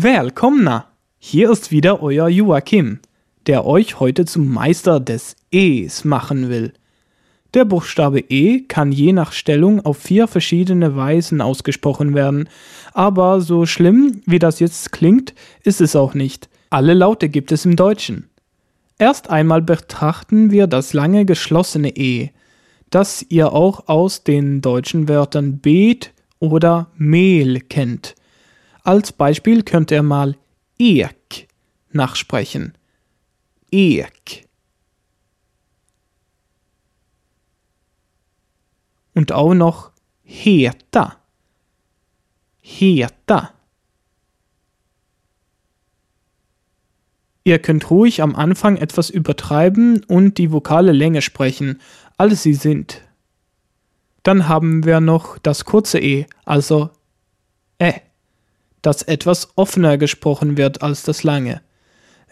Willkommen! Hier ist wieder euer Joachim, der euch heute zum Meister des E's machen will. Der Buchstabe E kann je nach Stellung auf vier verschiedene Weisen ausgesprochen werden, aber so schlimm wie das jetzt klingt, ist es auch nicht. Alle Laute gibt es im Deutschen. Erst einmal betrachten wir das lange geschlossene E, das ihr auch aus den deutschen Wörtern Beet oder Mehl kennt. Als Beispiel könnt ihr mal Ek nachsprechen. Ek. Und auch noch heta. Heta. Ihr könnt ruhig am Anfang etwas übertreiben und die vokale Länge sprechen, als sie sind. Dann haben wir noch das kurze E, also Ä, das etwas offener gesprochen wird als das lange.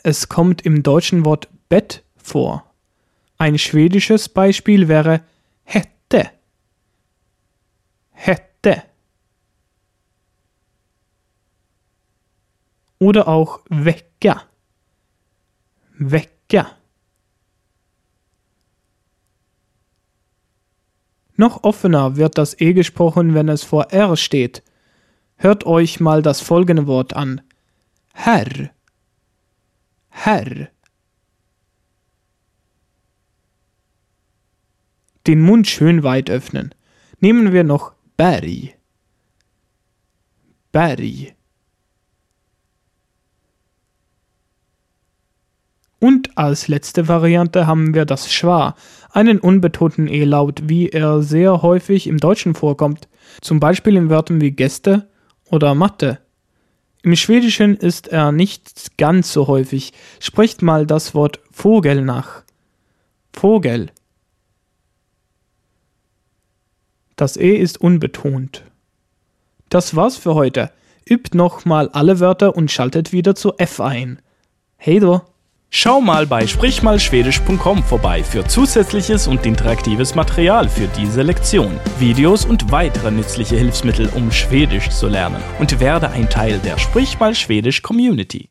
Es kommt im deutschen Wort Bett vor. Ein schwedisches Beispiel wäre hätte. Hätte. Oder auch Wecker. Wecker. Noch offener wird das E gesprochen, wenn es vor R steht. Hört euch mal das folgende Wort an. Herr. Herr. Den Mund schön weit öffnen. Nehmen wir noch Berg. Berg. Und als letzte Variante haben wir das Schwa, einen unbetonten E-Laut, wie er sehr häufig im Deutschen vorkommt, zum Beispiel in Wörtern wie Gäste oder Mathe. Im Schwedischen ist er nicht ganz so häufig. Sprecht mal das Wort Vogel nach. Vogel. Das E ist unbetont. Das war's für heute. Übt nochmal alle Wörter und schaltet wieder zu F ein. Hey du! Schau mal bei sprichmalschwedisch.com vorbei für zusätzliches und interaktives Material für diese Lektion, Videos und weitere nützliche Hilfsmittel, um Schwedisch zu lernen und werde ein Teil der Sprich Schwedisch Community.